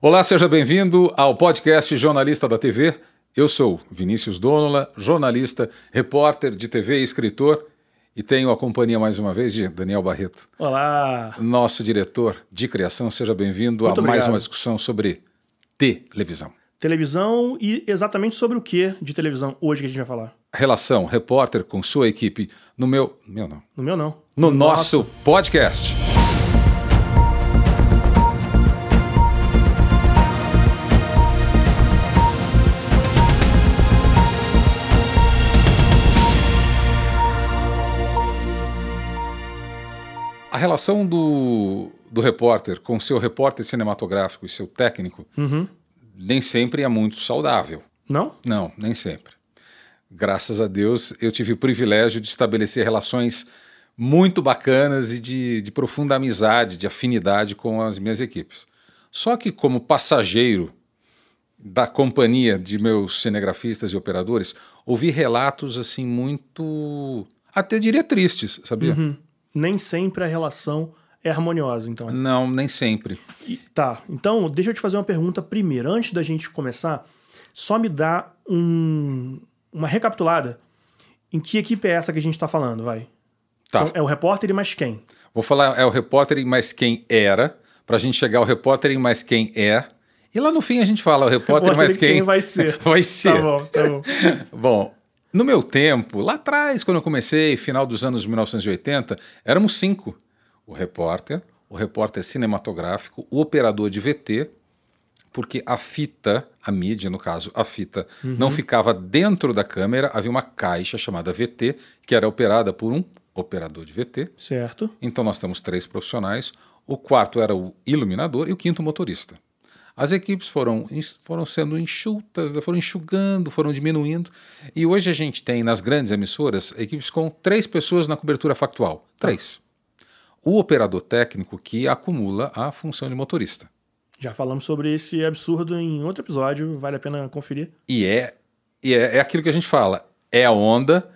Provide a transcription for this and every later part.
Olá, seja bem-vindo ao podcast Jornalista da TV. Eu sou Vinícius Donola, jornalista, repórter de TV e escritor, e tenho a companhia mais uma vez de Daniel Barreto. Olá! Nosso diretor de criação, seja bem-vindo a Muito mais obrigado. uma discussão sobre televisão. Televisão e exatamente sobre o que de televisão hoje que a gente vai falar? Relação repórter com sua equipe no meu. Meu não. No meu não. No nosso podcast. A relação do, do repórter com seu repórter cinematográfico e seu técnico Uhum. nem sempre é muito saudável. Não? Não, nem sempre. Graças a Deus, eu tive o privilégio de estabelecer relações muito bacanas e de, de profunda amizade, de afinidade com as minhas equipes. Só que, como passageiro da companhia de meus cinegrafistas e operadores, ouvi relatos assim muito, até diria tristes, sabia? Uhum. Nem sempre a relação é harmoniosa, então. Não, nem sempre. E- tá, então deixa eu te fazer uma pergunta primeiro. Antes da gente começar, só me dá um- uma recapitulada. Em que equipe é essa que a gente tá falando, vai? Tá. Então, é o repórter e mais quem? Vou falar é o repórter e mais quem era, para a gente chegar ao repórter e mais quem é. E lá no fim a gente fala o repórter, Repórter mais quem quem, vai ser. vai ser. Tá bom, tá bom. Bom, no meu tempo, lá atrás, quando eu comecei, final dos anos 1980, éramos cinco: o repórter, o repórter cinematográfico, o operador de VT, porque a fita, a mídia, no caso, a fita, não ficava dentro da câmera, havia uma caixa chamada VT, que era operada por um operador de VT. Certo. Então nós temos três profissionais. O quarto era o iluminador e o quinto o motorista. As equipes foram, foram sendo enxutas, foram enxugando, foram diminuindo. E hoje a gente tem nas grandes emissoras equipes com três pessoas na cobertura factual. Três. O operador técnico que acumula a função de motorista. Já falamos sobre esse absurdo em outro episódio, vale a pena conferir. E é, e é, é aquilo que a gente fala: é a onda,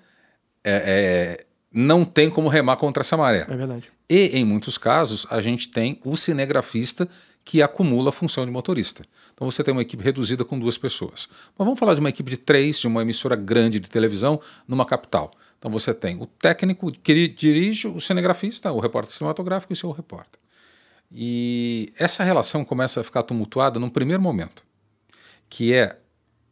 é- é- não tem como remar contra essa maré. É verdade. E, em muitos casos, a gente tem o cinegrafista que acumula a função de motorista. Então você tem uma equipe reduzida com duas pessoas. Mas vamos falar de uma equipe de três, de uma emissora grande de televisão numa capital. Então você tem o técnico que dirige o cinegrafista, o repórter cinematográfico e o seu repórter. E essa relação começa a ficar tumultuada num primeiro momento, que é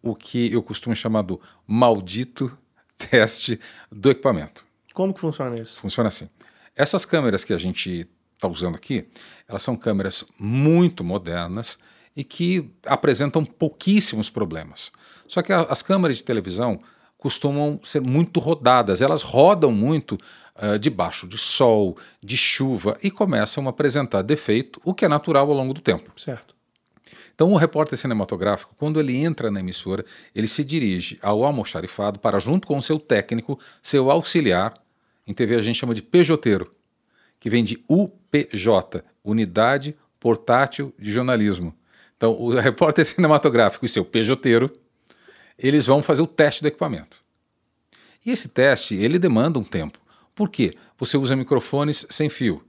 o que eu costumo chamar do maldito teste do equipamento. Como que funciona isso? Funciona assim. Essas câmeras que a gente está usando aqui, elas são câmeras muito modernas e que apresentam pouquíssimos problemas. Só que a- as câmeras de televisão costumam ser muito rodadas, elas rodam muito ah, debaixo de sol, de chuva e começam a apresentar defeito, o que é natural ao longo do tempo. Certo. Então, o repórter cinematográfico, quando ele entra na emissora, ele se dirige ao almoxarifado para, junto com o seu técnico, seu auxiliar, em TV a gente chama de pejoteiro, que vem de UPJ, Unidade Portátil de Jornalismo. Então, o repórter cinematográfico e seu pejoteiro, eles vão fazer o teste do equipamento. E esse teste, ele demanda um tempo. Por quê? Você usa microfones sem fio,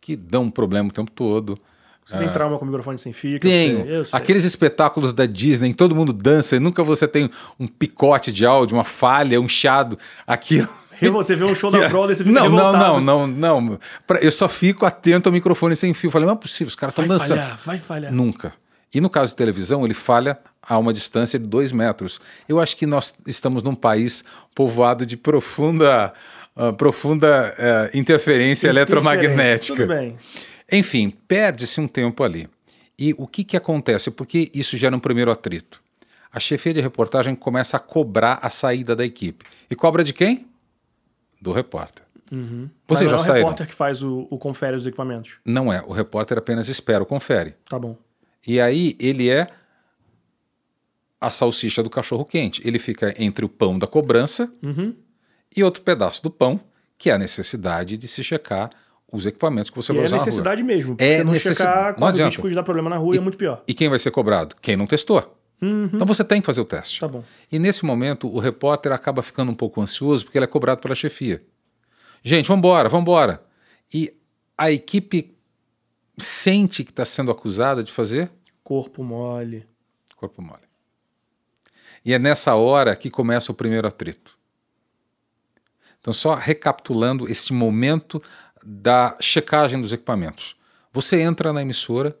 que dão um problema o tempo todo. Você tem trauma com microfone sem fio? que eu Ah. Tenho. sei, eu sei. Aqueles espetáculos da Disney, todo mundo dança e nunca você tem um picote de áudio, uma falha, um chiado, aquilo. E você vê um show da Broadway, você fica não, não, revoltado. não, não, não. Pra- Eu só fico atento ao microfone sem fio. Falei, não é possível, os caras estão Vai dançando. falhar, vai falhar. Nunca. E no caso de televisão, ele falha a uma distância de dois metros. Eu acho que nós estamos num país povoado de profunda, ah, profunda eh, interferência eletromagnética. Tudo bem. Enfim, perde-se um tempo ali. E o que, que acontece? Porque isso gera um primeiro atrito. A chefia de reportagem começa a cobrar a saída da equipe. E cobra de quem? Do repórter. Mas Vocês não já é o repórter que faz o, o confere os equipamentos. Não é. O repórter apenas espera o confere. Tá bom. E aí ele é a salsicha do cachorro quente. Ele fica entre o pão da cobrança Uhum. e outro pedaço do pão, que é a necessidade de se checar os equipamentos que você E vai é usar rua. necessidade mesmo. É É você não necessidade. checar, Não corre o risco de dar problema na rua e é muito pior. E quem vai ser cobrado? Quem não testou. Então você tem que fazer o teste. Tá bom. E nesse momento o repórter acaba ficando um pouco ansioso porque ele é cobrado pela chefia. Gente, vamos embora, vamos embora. E a equipe sente que está sendo acusada de fazer Corpo mole. Corpo mole. E é nessa hora que começa o primeiro atrito. Então, só recapitulando esse momento da checagem dos equipamentos. Você entra na emissora,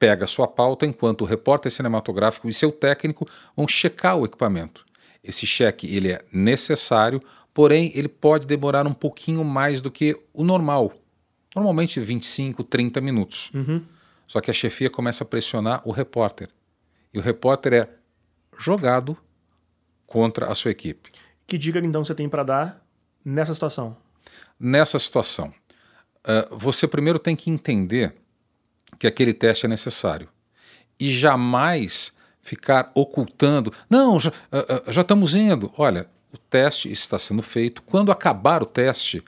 pega sua pauta, enquanto o repórter cinematográfico e seu técnico vão checar o equipamento. Esse cheque ele é necessário, porém ele pode demorar um pouquinho mais do que o normal. Normalmente 25, 30 minutos. Uhum. Só que a chefia começa a pressionar o repórter. E o repórter é jogado contra a sua equipe. Que dica então você tem para dar nessa situação? Nessa situação, uh, você primeiro tem que entender que aquele teste é necessário e jamais ficar ocultando. Não, já, uh, uh, já estamos indo. Olha, o teste está sendo feito. Quando acabar o teste,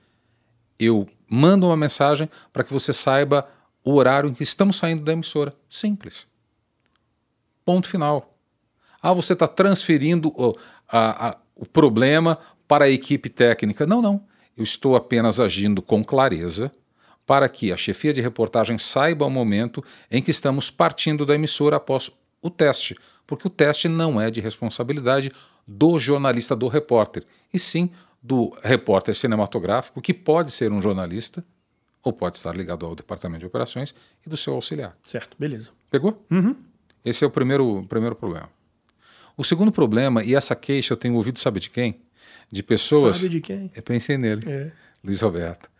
eu mando uma mensagem para que você saiba o horário em que estamos saindo da emissora. Simples. Ponto final. Ah, você está transferindo o, a, a, o problema para a equipe técnica. Não, não. Eu estou apenas agindo com clareza para que a chefia de reportagem saiba o momento em que estamos partindo da emissora após o teste, porque o teste não é de responsabilidade do jornalista, do repórter, e sim do repórter cinematográfico, que pode ser um jornalista ou pode estar ligado ao departamento de operações e do seu auxiliar. Certo, beleza. Pegou? Uhum. Esse é o primeiro, primeiro problema. O segundo problema, e essa queixa eu tenho ouvido, sabe de quem? De pessoas. Sabe de quem? Eu pensei nele, É. Luiz Roberto.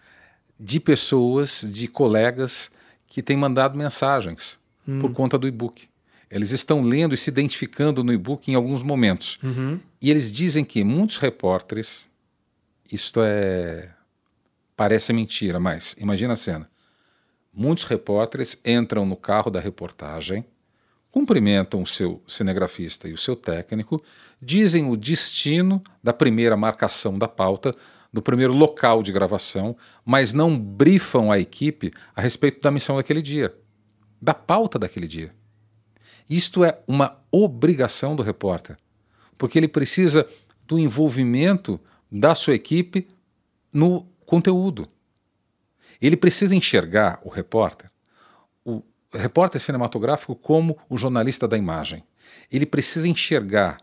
De pessoas, de colegas que têm mandado mensagens por conta do e-book. Eles estão lendo e se identificando no e-book em alguns momentos. Uhum. E eles dizem que muitos repórteres, isto é. parece mentira, mas imagina a cena. Muitos repórteres entram no carro da reportagem, cumprimentam o seu cinegrafista e o seu técnico, dizem o destino da primeira marcação da pauta, do primeiro local de gravação, mas não brifam a equipe a respeito da missão daquele dia, da pauta daquele dia. Isto é uma obrigação do repórter, porque ele precisa do envolvimento da sua equipe no conteúdo. Ele precisa enxergar o repórter, o repórter cinematográfico, como o jornalista da imagem. Ele precisa enxergar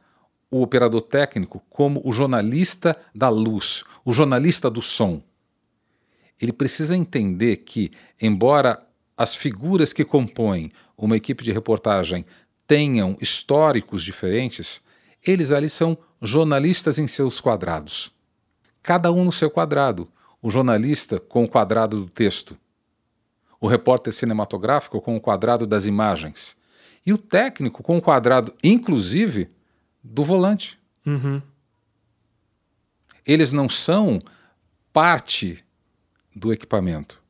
o operador técnico como o jornalista da luz, o jornalista do som. Ele precisa entender que, embora as figuras que compõem uma equipe de reportagem tenham históricos diferentes, eles ali são jornalistas em seus quadrados. Cada um no seu quadrado. O jornalista com o quadrado do texto, o repórter cinematográfico com o quadrado das imagens e o técnico com o quadrado, inclusive, do volante. Uhum. Eles não são parte do equipamento.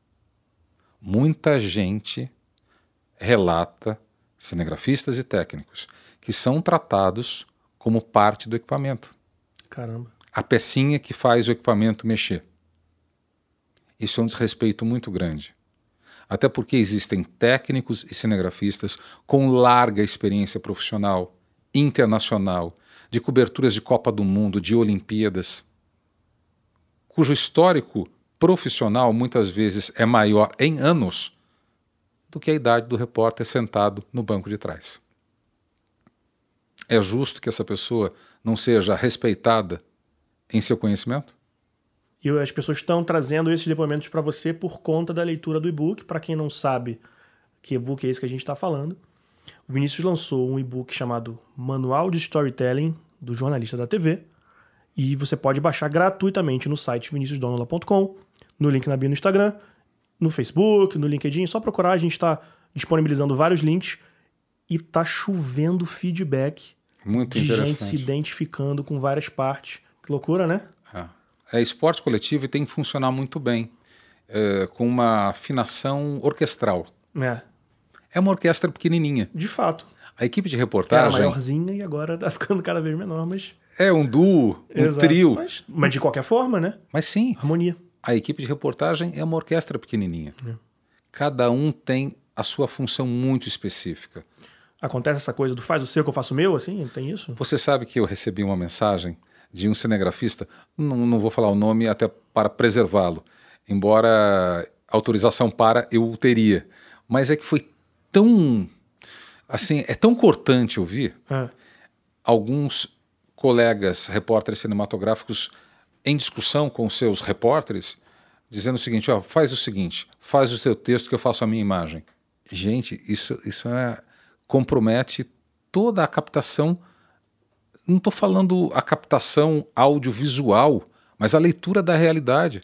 Muita gente relata, cinegrafistas e técnicos, que são tratados como parte do equipamento. Caramba. A pecinha que faz o equipamento mexer. Isso é um desrespeito muito grande. Até porque existem técnicos e cinegrafistas com larga experiência profissional, internacional, de coberturas de Copa do Mundo, de Olimpíadas, cujo histórico profissional muitas vezes é maior em anos do que a idade do repórter sentado no banco de trás. É justo que essa pessoa não seja respeitada em seu conhecimento? E as pessoas estão trazendo esses depoimentos para você por conta da leitura do e-book. Para quem não sabe que e-book é esse que a gente está falando, o Vinícius lançou um e-book chamado Manual de Storytelling do Jornalista da TV. E você pode baixar gratuitamente no site viniciusdonola.com, no link na bio no Instagram, no Facebook, no LinkedIn. É só procurar, a gente está disponibilizando vários links e tá chovendo feedback Muito de gente se identificando com várias partes. Que loucura, né? É. é esporte coletivo e tem que funcionar muito bem, é, com uma afinação orquestral. É, É uma orquestra pequenininha. de fato. A equipe de Era reportagem maiorzinha e agora tá ficando cada vez menor, mas. é um duo, um Exato. trio. Mas, mas de qualquer forma, né? Mas sim, Harmonia. a equipe de reportagem é uma orquestra pequenininha. Cada um tem a sua função muito específica. Acontece essa coisa do faz o seu que eu faço o meu, assim? Tem isso? Você sabe que eu recebi uma mensagem de um cinegrafista, não, não vou falar o nome até para preservá-lo, embora autorização para eu o teria, mas é que foi tão assim, é tão cortante ouvir É. alguns colegas repórteres cinematográficos em discussão com seus repórteres, dizendo o seguinte: ó, faz o seguinte, faz o seu texto que eu faço a minha imagem. Gente, isso, isso é, compromete toda a captação. Não estou falando a captação audiovisual, mas a leitura da realidade.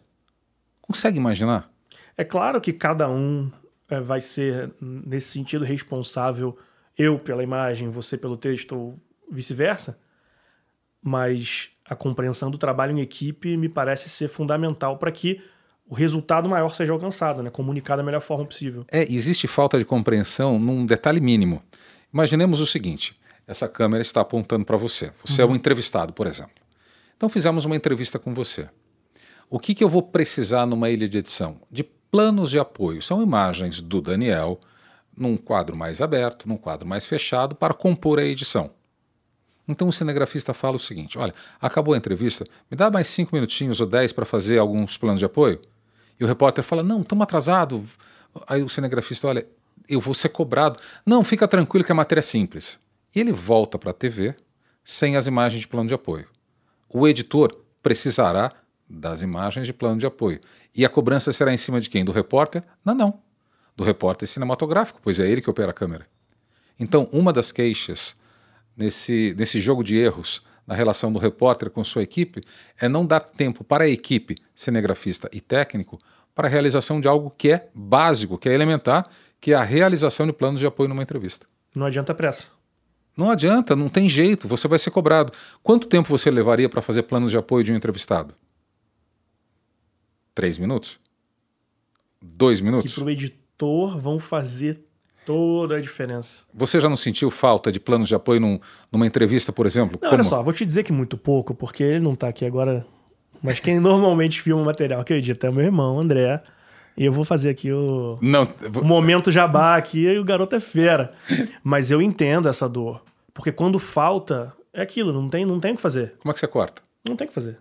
Consegue imaginar? É claro que cada um vai ser, nesse sentido, responsável, eu pela imagem, você pelo texto, ou vice-versa, mas a compreensão do trabalho em equipe me parece ser fundamental para que o resultado maior seja alcançado, né? comunicar da melhor forma possível. É, existe falta de compreensão num detalhe mínimo. Imaginemos o seguinte: essa câmera está apontando para você. Você é um entrevistado, por exemplo. Então fizemos uma entrevista com você. O que, que eu vou precisar numa ilha de edição? De planos de apoio. São imagens do Daniel num quadro mais aberto, num quadro mais fechado, para compor a edição. Então o cinegrafista fala o seguinte: olha, acabou a entrevista, me dá mais cinco minutinhos ou dez para fazer alguns planos de apoio? E o repórter fala: não, estamos atrasados. Aí o cinegrafista, olha, eu vou ser cobrado. Não, fica tranquilo que a matéria é simples. E ele volta para a TV sem as imagens de plano de apoio. O editor precisará das imagens de plano de apoio. E a cobrança será em cima de quem? Do repórter? Não, não. Do repórter cinematográfico, pois é ele que opera a câmera. Então, uma das queixas nesse, nesse jogo de erros na relação do repórter com sua equipe é não dar tempo para a equipe cinegrafista e técnico para a realização de algo que é básico, que é elementar, que é a realização de planos de apoio numa entrevista. Não adianta pressa. Não adianta, não tem jeito, você vai ser cobrado. Quanto tempo você levaria para fazer planos de apoio de um entrevistado? Três minutos? Dois Que minutos? para o editor vão fazer toda a diferença. Você já não sentiu falta de planos de apoio num- numa entrevista, por exemplo? Não, olha só, vou te dizer que muito pouco, porque ele não tá aqui agora. Mas quem normalmente filma o material que eu edito é meu irmão, André. E eu vou fazer aqui o, Não, o momento jabá aqui, e o garoto é fera. Mas eu entendo essa dor. Porque quando falta, é aquilo, não tem, não tem o que fazer. como é que você corta? Não tem o que fazer.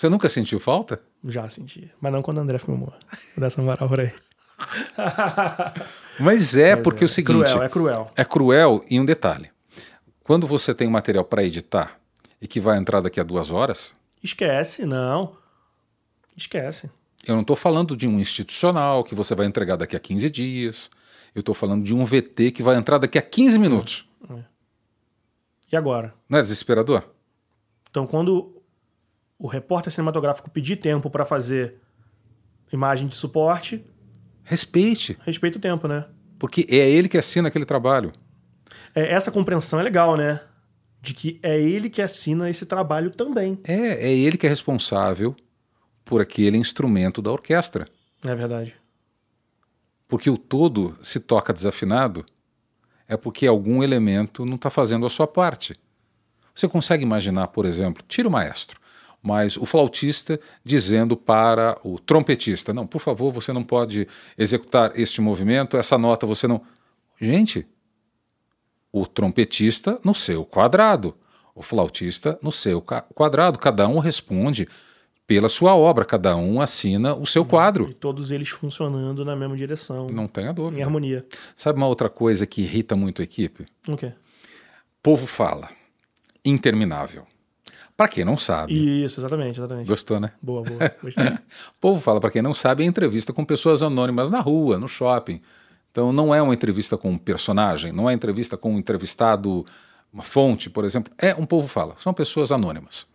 Você nunca sentiu falta? Já senti. Mas não quando o André filmou. Vou dar essa moral por aí. Mas é porque é o seguinte. Cruel, é cruel. É cruel em um detalhe. Quando você tem material para editar e que vai entrar daqui a duas horas, Esquece, não. Esquece. eu não estou falando de um institucional que você vai entregar daqui a 15 dias. Eu estou falando de um VT que vai entrar daqui a 15 minutos. E agora? Não é desesperador? Então, quando o repórter cinematográfico pedir tempo para fazer imagem de suporte, Respeite, respeita o tempo, né? porque é ele que assina aquele trabalho. É, essa compreensão é legal, né? De que é ele que assina esse trabalho também. É, é ele que é responsável por aquele instrumento da orquestra. É verdade. Porque o todo se toca desafinado é porque algum elemento não está fazendo a sua parte. Você consegue imaginar, por exemplo, tira o maestro, mas o flautista dizendo para o trompetista: não, por favor, você não pode executar este movimento, essa nota você não. Gente, o trompetista no seu quadrado, o flautista no seu quadrado, cada um responde pela sua obra, cada um assina o seu quadro. E todos eles funcionando na mesma direção, Não tenha em dúvida. harmonia. Sabe uma outra coisa que irrita muito a equipe? O quê? Povo fala. Interminável. Para quem não sabe. Isso, exatamente, exatamente. Gostou, né? Boa, boa. Gostei. Povo fala, para quem não sabe, é entrevista com pessoas anônimas na rua, no shopping. Então não é uma entrevista com um personagem, não é entrevista com um entrevistado, uma fonte, por exemplo. É um povo fala. São pessoas anônimas.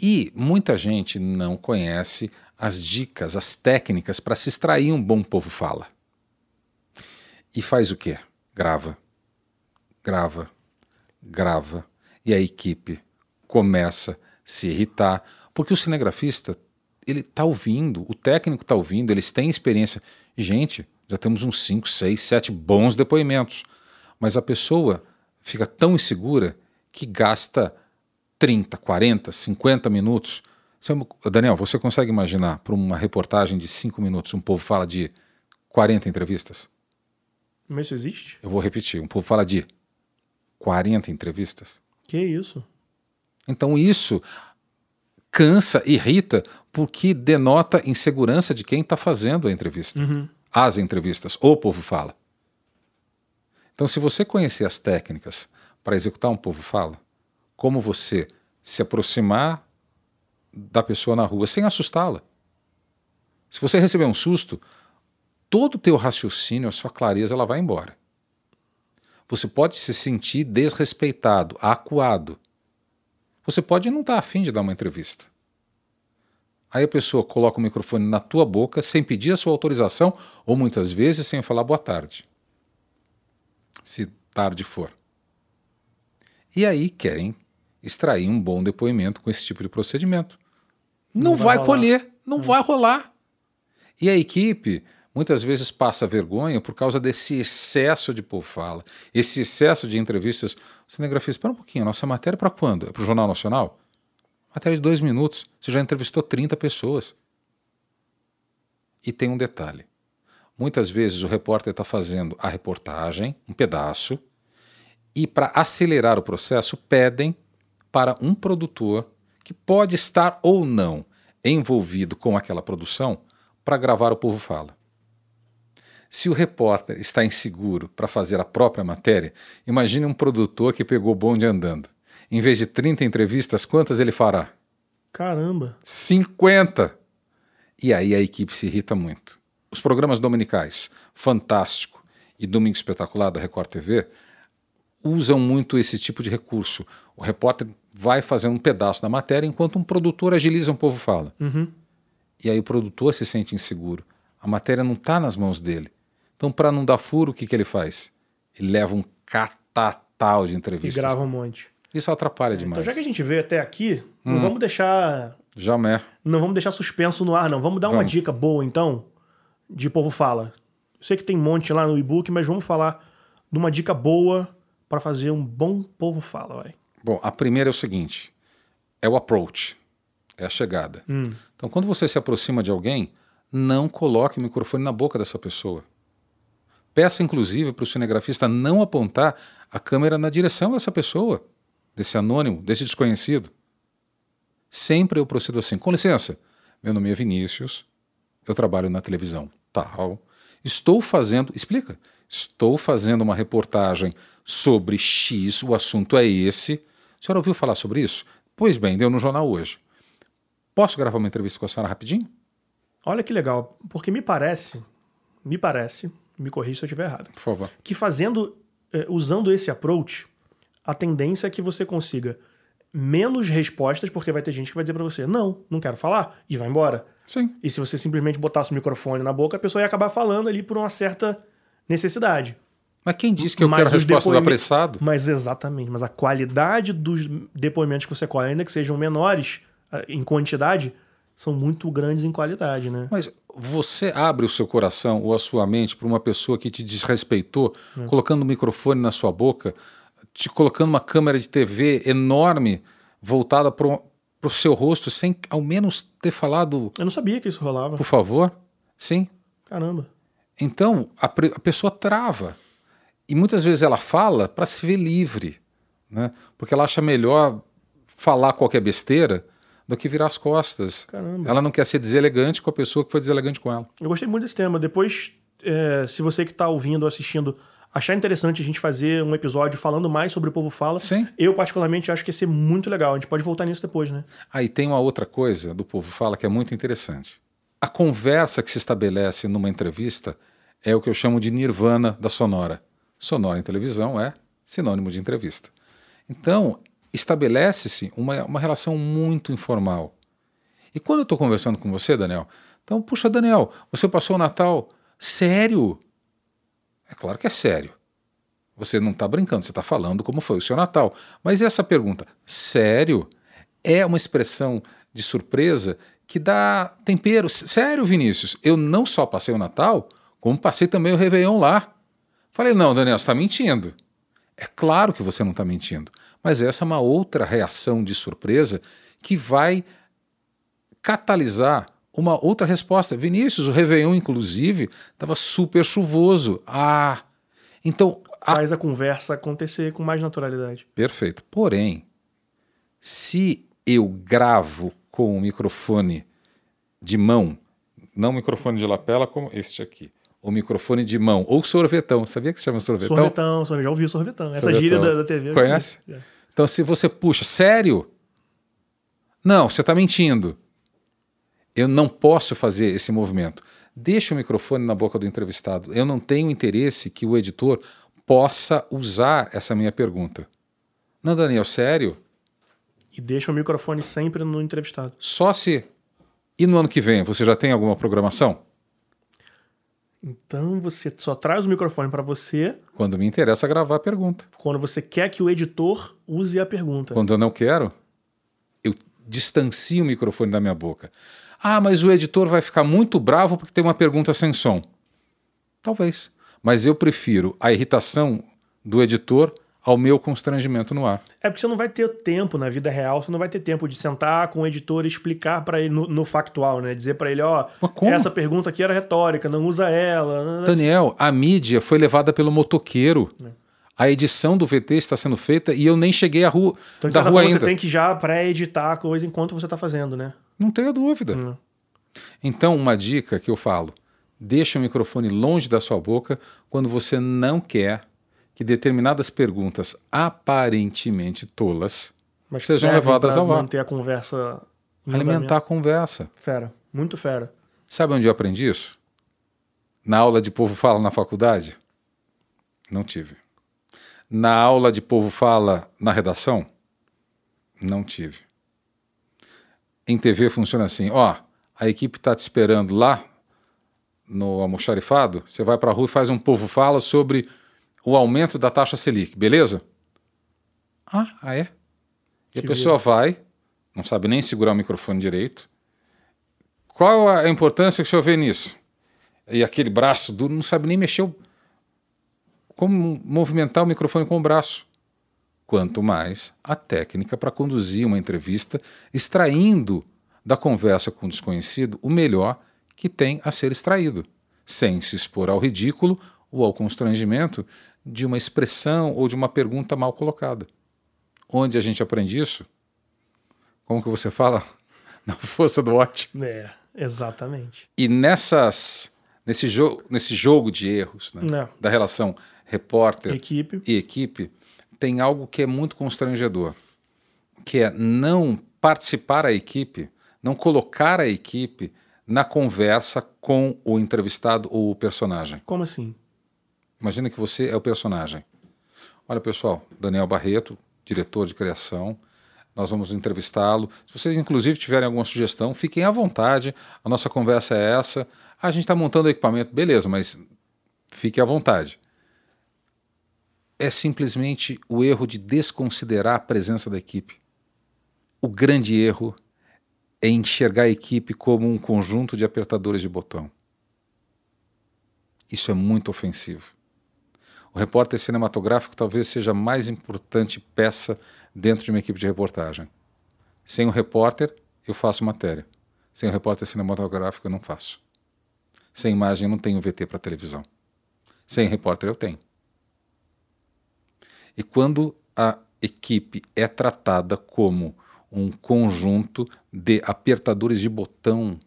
E muita gente não conhece as dicas, as técnicas para se extrair um bom povo fala. E faz o quê? Grava, grava, grava. E a equipe começa a se irritar, porque o cinegrafista ele está ouvindo, o técnico está ouvindo, eles têm experiência. Gente, já temos uns 5, 6, 7 bons depoimentos, mas a pessoa fica tão insegura que gasta 30, 40, 50 minutos. Você- Daniel, você consegue imaginar para uma reportagem de 5 minutos um povo fala de 40 entrevistas? Mas isso existe? Eu vou repetir, um povo fala de 40 entrevistas? Que isso? Então isso cansa, irrita, porque denota insegurança de quem está fazendo a entrevista. Uhum. As entrevistas, o povo fala. Então, se você conhecer as técnicas para executar um povo fala, como você se aproximar da pessoa na rua sem assustá-la. Se você receber um susto, todo o teu raciocínio, a sua clareza, ela vai embora. Você pode se sentir desrespeitado, acuado. Você pode não estar afim de dar uma entrevista. Aí a pessoa coloca o microfone na tua boca sem pedir a sua autorização ou muitas vezes sem falar boa tarde. Se tarde for. E aí querem extrair um bom depoimento com esse tipo de procedimento. Não, não vai, vai colher, não é. vai rolar. E a equipe muitas vezes passa vergonha por causa desse excesso de povo fala, esse excesso de entrevistas. O cinegrafista, espera um pouquinho, a nossa matéria é para quando? É para o Jornal Nacional? Matéria de dois minutos. Você já entrevistou 30 pessoas. E tem um detalhe. Muitas vezes o repórter está fazendo a reportagem, um pedaço, e para acelerar o processo pedem para um produtor que pode estar ou não envolvido com aquela produção para gravar o Povo Fala. Se o repórter está inseguro para fazer a própria matéria, imagine um produtor que pegou o bonde andando. Em vez de 30 entrevistas, quantas ele fará? Caramba! 50! E aí a equipe se irrita muito. Os programas dominicais, Fantástico e Domingo Espetacular da Record TV, usam muito esse tipo de recurso. O repórter vai fazendo um pedaço da matéria enquanto um produtor agiliza um povo fala. Uhum. E aí o produtor se sente inseguro. A matéria não está nas mãos dele. Então, para não dar furo, o que, que ele faz? Ele leva um catatal de entrevistas. E grava um monte. Isso atrapalha é, demais. Então, já que a gente veio até aqui, hum. não vamos deixar. Jamais. Não vamos deixar suspenso no ar, não. Vamos dar vamos. uma dica boa, então, de povo fala. Eu sei que tem um monte lá no e-book, mas vamos falar de uma dica boa para fazer um bom povo fala, vai. Bom, a primeira é o seguinte: é o approach, é a chegada. Hum. Então, quando você se aproxima de alguém, não coloque o microfone na boca dessa pessoa. Peça, inclusive, para o cinegrafista não apontar a câmera na direção dessa pessoa, desse anônimo, desse desconhecido. Sempre eu procedo assim: com licença, meu nome é Vinícius, eu trabalho na televisão, tal. Estou fazendo. Explica. Estou fazendo uma reportagem sobre X, o assunto é esse. A senhora ouviu falar sobre isso? Pois bem, deu no jornal hoje. Posso gravar uma entrevista com a senhora rapidinho? Olha que legal, porque me parece, me parece, me corrija se eu estiver errado. Por favor. Que fazendo, eh, usando esse approach, a tendência é que você consiga menos respostas, porque vai ter gente que vai dizer para você, não, não quero falar, e vai embora. Sim. E se você simplesmente botasse o microfone na boca, a pessoa ia acabar falando ali por uma certa necessidade. Mas quem disse que eu mas quero resposta do apressado? Mas exatamente. Mas a qualidade dos depoimentos que você colhe, ainda que sejam menores ah, em quantidade, são muito grandes em qualidade, né? Mas você abre o seu coração ou a sua mente para uma pessoa que te desrespeitou, é. colocando o um microfone na sua boca, te colocando uma câmera de TV enorme voltada para o seu rosto, sem ao menos ter falado. Eu não sabia que isso rolava. Por favor? Sim. Caramba. Então a, a pessoa trava. E muitas vezes ela fala para se ver livre, né? porque ela acha melhor falar qualquer besteira do que virar as costas. Caramba. Ela não quer ser deselegante com a pessoa que foi deselegante com ela. Eu gostei muito desse tema. Depois, é, se você que está ouvindo ou assistindo achar interessante a gente fazer um episódio falando mais sobre o Povo Fala, Sim. eu particularmente acho que ia ser muito legal. A gente pode voltar nisso depois, né? Aí tem uma outra coisa do Povo Fala que é muito interessante. A conversa que se estabelece numa entrevista é o que eu chamo de nirvana da sonora. Sonora em televisão é sinônimo de entrevista. Então, estabelece-se uma, uma relação muito informal. E quando eu estou conversando com você, Daniel, então, puxa, Daniel, você passou o Natal sério? É claro que é sério. Você não está brincando, você está falando como foi o seu Natal. Mas essa pergunta, sério, é uma expressão de surpresa que dá tempero. Sério, Vinícius, eu não só passei o Natal, como passei também o Réveillon lá. Falei, não, Daniel, você está mentindo. É claro que você não está mentindo, mas essa é uma outra reação de surpresa que vai catalisar uma outra resposta. Vinícius, o Réveillon, inclusive, estava super chuvoso. Ah, então. Faz a... conversa acontecer com mais naturalidade. Perfeito. Porém, se eu gravo com o microfone de mão, não microfone de lapela como este aqui, o microfone de mão ou sorvetão. Sabia que se chama sorvetão? Sorvetão, sorvetão. já ouvi sorvetão. Essa Sorvetão. gíria da, da TV. Conhece? É. Então, se você puxa, sério? Não, você está mentindo. Eu não posso fazer esse movimento. Deixa o microfone na boca do entrevistado. Eu não tenho interesse que o editor possa usar essa minha pergunta. Não, Daniel, sério? E deixa o microfone sempre no entrevistado. Só se. E no ano que vem, você já tem alguma programação? Então você só traz o microfone para você Quando me interessa gravar a pergunta. quando você quer que o editor use a pergunta. Quando eu não quero, eu distancio o microfone da minha boca. Ah, mas o editor vai ficar muito bravo porque tem uma pergunta sem som. Talvez. Mas eu prefiro a irritação do editor ao meu constrangimento no ar. É porque você não vai ter tempo na vida real, você não vai ter tempo de sentar com o editor e explicar para ele no, no factual, né? Dizer para ele, ó, como? essa pergunta aqui era retórica, não usa ela. Daniel, a mídia foi levada pelo motoqueiro. A edição do VT está sendo feita e eu nem cheguei à rua, Então, da rua forma, ainda. você tem que já pré-editar a coisa enquanto você tá fazendo, né? Não tenha dúvida. Hum. Então, uma dica que eu falo: deixe o microfone longe da sua boca quando você não quer que determinadas perguntas aparentemente tolas Mas Sejam levadas ao ar. manter a conversa alimentar a conversa. Fera, muito fera. Sabe onde eu aprendi isso? Na aula de Povo Fala na faculdade? Não tive. Na aula de Povo Fala na redação? Não tive. Em TV funciona assim: ó, a equipe está te esperando lá no almoxarifado, você vai para a rua e faz um Povo Fala sobre o aumento da taxa Selic, beleza? Ah, ah é? E a pessoa vai, não sabe nem segurar o microfone direito. Qual a importância que o senhor vê nisso? E aquele braço duro não sabe nem mexer, o- como movimentar o microfone com o braço. Quanto mais a técnica para conduzir uma entrevista, extraindo da conversa com o desconhecido o melhor que tem a ser extraído, sem se expor ao ridículo ou ao constrangimento de uma expressão ou de uma pergunta mal colocada. Onde a gente aprende isso? Como que você fala? Na força do ótimo. É, exatamente. E nessas, nesse, jo nesse jogo de erros, né, É. da relação repórter Equipe. e equipe, tem algo que é muito constrangedor, que é não participar a equipe, não colocar a equipe na conversa com o entrevistado ou o personagem. Como assim? Imagina que você é o personagem. Olha, pessoal, Daniel Barreto, diretor de criação. Nós vamos entrevistá-lo. Se vocês, inclusive, tiverem alguma sugestão, fiquem à vontade. A nossa conversa é essa. A gente está montando o equipamento, beleza, mas fique à vontade. É simplesmente o erro de desconsiderar a presença da equipe. O grande erro é enxergar a equipe como um conjunto de apertadores de botão. Isso é muito ofensivo. O repórter cinematográfico talvez seja a mais importante peça dentro de uma equipe de reportagem. Sem o repórter, eu faço matéria. Sem o repórter cinematográfico, eu não faço. Sem imagem, eu não tenho VT para televisão. Sem repórter, eu tenho. E quando a equipe é tratada como um conjunto de apertadores de botão,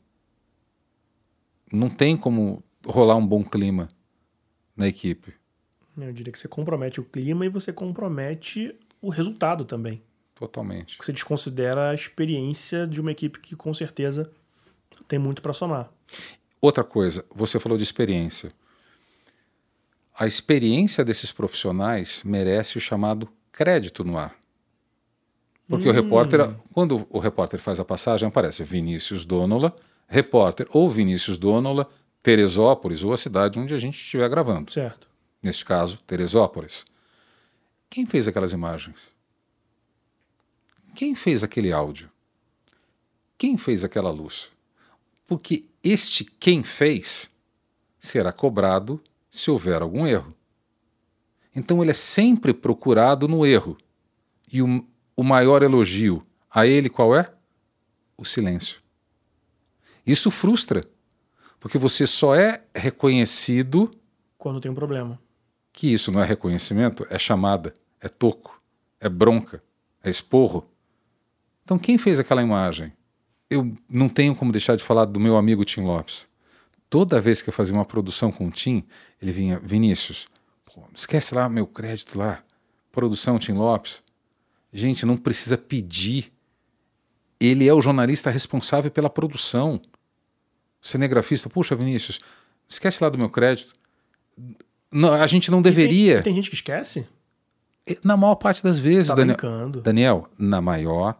não tem como rolar um bom clima na equipe. Eu diria que você compromete o clima e você compromete o resultado também. Totalmente. Você desconsidera a experiência de uma equipe que com certeza tem muito para somar. Outra coisa, você falou de experiência. A experiência desses profissionais merece o chamado crédito no ar. Porque o repórter, quando o repórter faz a passagem, aparece Vinícius Donola, repórter, ou Vinícius Donola, Teresópolis, ou a cidade onde a gente estiver gravando. Certo. Neste caso, Teresópolis. Quem fez aquelas imagens? Quem fez aquele áudio? Quem fez aquela luz? Porque este quem fez será cobrado se houver algum erro. Então ele é sempre procurado no erro. E o, o maior elogio a ele qual é? O silêncio. Isso frustra, porque você só é reconhecido Quando tem um problema. Que isso não é reconhecimento, é chamada, é toco, é bronca, é esporro. Então, quem fez aquela imagem? Eu não tenho como deixar de falar do meu amigo Tim Lopes. Toda vez que eu fazia uma produção com o Tim, ele vinha, Vinícius, pô, esquece lá meu crédito lá, produção Tim Lopes. Gente, não precisa pedir. Ele é o jornalista responsável pela produção. Cinegrafista, puxa, Vinícius, esquece lá do meu crédito. Não, a gente não deveria. E tem, e tem gente que esquece? Na maior parte das vezes, tá Daniel. brincando. Daniel, na maior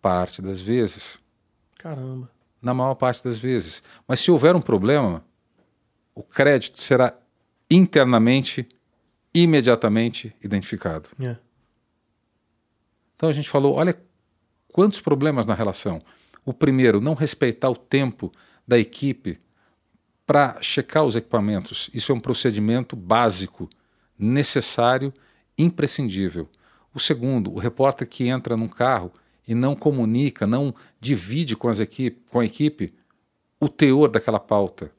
parte das vezes. Caramba. Na maior parte das vezes. Mas se houver um problema, o crédito será internamente, imediatamente identificado. É. Então a gente falou: olha quantos problemas na relação. O primeiro, não respeitar o tempo da equipe para checar os equipamentos. Isso é um procedimento básico, necessário, imprescindível. O segundo, o repórter que entra num carro e não comunica, não divide com, as com a equipe o teor daquela pauta.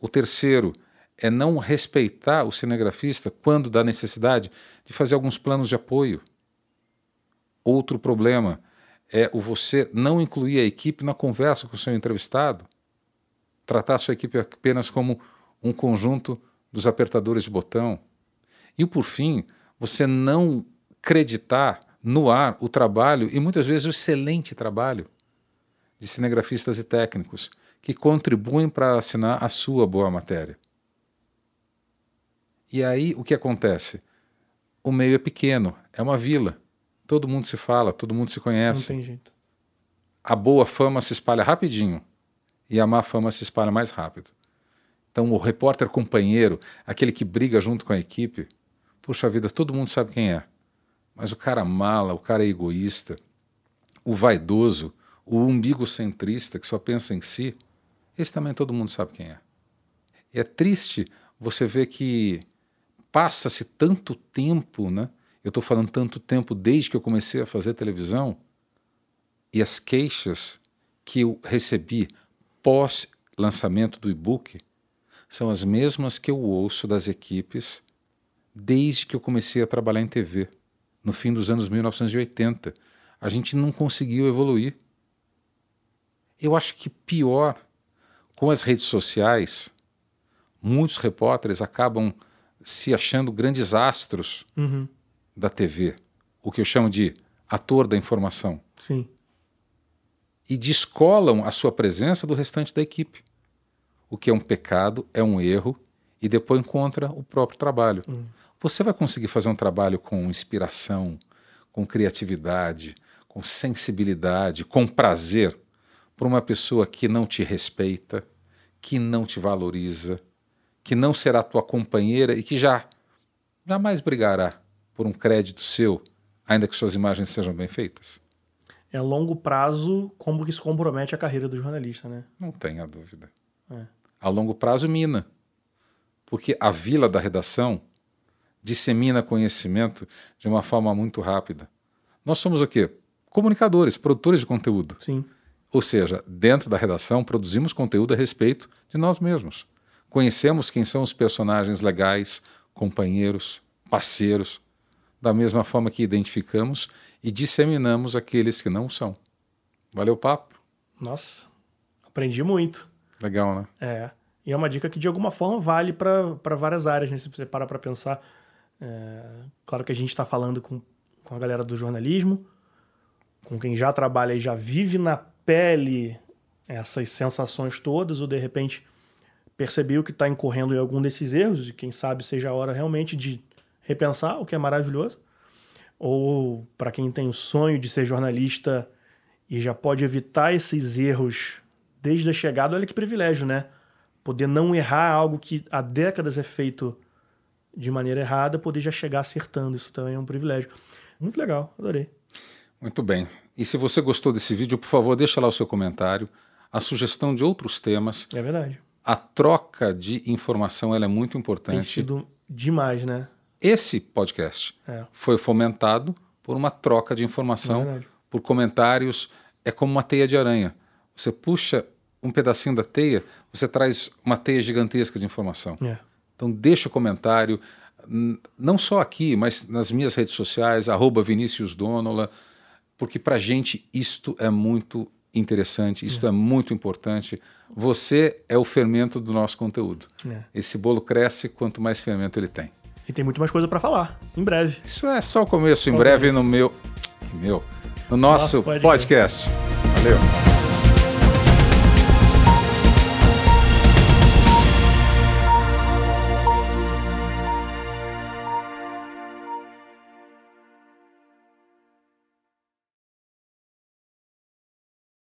O terceiro é não respeitar o cinegrafista quando dá necessidade de fazer alguns planos de apoio. Outro problema é o você não incluir a equipe na conversa com o seu entrevistado, tratar a sua equipe apenas como um conjunto dos apertadores de botão. E por fim, você não creditar no ar o trabalho e muitas vezes o excelente trabalho de cinegrafistas e técnicos que contribuem para assinar a sua boa matéria. E aí o que acontece? O meio é pequeno, é uma vila. Todo mundo se fala, todo mundo se Não conhece. tem jeito. A boa fama se espalha rapidinho e a má fama se espalha mais rápido. Então, o repórter companheiro, aquele que briga junto com a equipe, puxa vida, todo mundo sabe quem é. Mas o cara mala, o cara egoísta, o vaidoso, o umbigocentrista que só pensa em si, esse também todo mundo sabe quem é. E é triste você ver que passa-se tanto tempo, né? Eu estou falando tanto tempo desde que eu comecei a fazer televisão, e as queixas que eu recebi pós lançamento do e-book são as mesmas que eu ouço das equipes desde que eu comecei a trabalhar em TV, no fim dos anos 1980. A gente não conseguiu evoluir. Eu acho que pior, com as redes sociais, muitos repórteres acabam se achando grandes astros Uhum. da TV, o que eu chamo de ator da informação, Sim. E descolam a sua presença do restante da equipe, o que é um pecado, é um erro, e depois encontra o próprio trabalho. Você vai conseguir fazer um trabalho com inspiração, com criatividade, com sensibilidade, com prazer, para uma pessoa que não te respeita, que não te valoriza, que não será tua companheira e que já jamais brigará por um crédito seu, ainda que suas imagens sejam bem feitas? É a longo prazo como que isso compromete a carreira do jornalista, né? Não tenha dúvida. É. A longo prazo, mina. Porque a vila da redação dissemina conhecimento de uma forma muito rápida. Nós somos o quê? Comunicadores, produtores de conteúdo. Sim. Ou seja, dentro da redação, produzimos conteúdo a respeito de nós mesmos. Conhecemos quem são os personagens legais, companheiros, parceiros, da mesma forma que identificamos e disseminamos aqueles que não são. Valeu o papo? Nossa, aprendi muito. Legal, né? É. E é uma dica que de alguma forma vale para várias áreas, né? Se você parar para pensar. É, claro que a gente está falando com, com a galera do jornalismo, com quem já trabalha e já vive na pele essas sensações todas, ou de repente percebeu que está incorrendo em algum desses erros, e quem sabe seja a hora realmente de repensar, o que é maravilhoso. Ou para quem tem o sonho de ser jornalista e já pode evitar esses erros desde a chegada, olha que privilégio, né? Poder não errar algo que há décadas é feito de maneira errada, poder já chegar acertando. Isso também é um privilégio. Muito legal, adorei. Muito bem. E se você gostou desse vídeo, por favor, deixa lá o seu comentário, a sugestão de outros temas. É verdade. A troca de informação ela é muito Tem importante. sido demais, né? Esse podcast É. foi fomentado por uma troca de É informação, verdade. por comentários. É como uma teia de aranha. Você puxa um pedacinho da teia, você traz uma teia gigantesca de informação. É. Então deixa o comentário, não só aqui, mas nas minhas redes sociais, arroba Vinícius Donola, porque para gente isto é muito interessante, isso é. é muito importante. Você é o fermento do nosso conteúdo. É. Esse bolo cresce quanto mais fermento ele tem. E tem muito mais coisa para falar, em breve. Isso é só o começo, só em breve começo. no meu, meu, no nosso, nosso podcast. podcast. Valeu.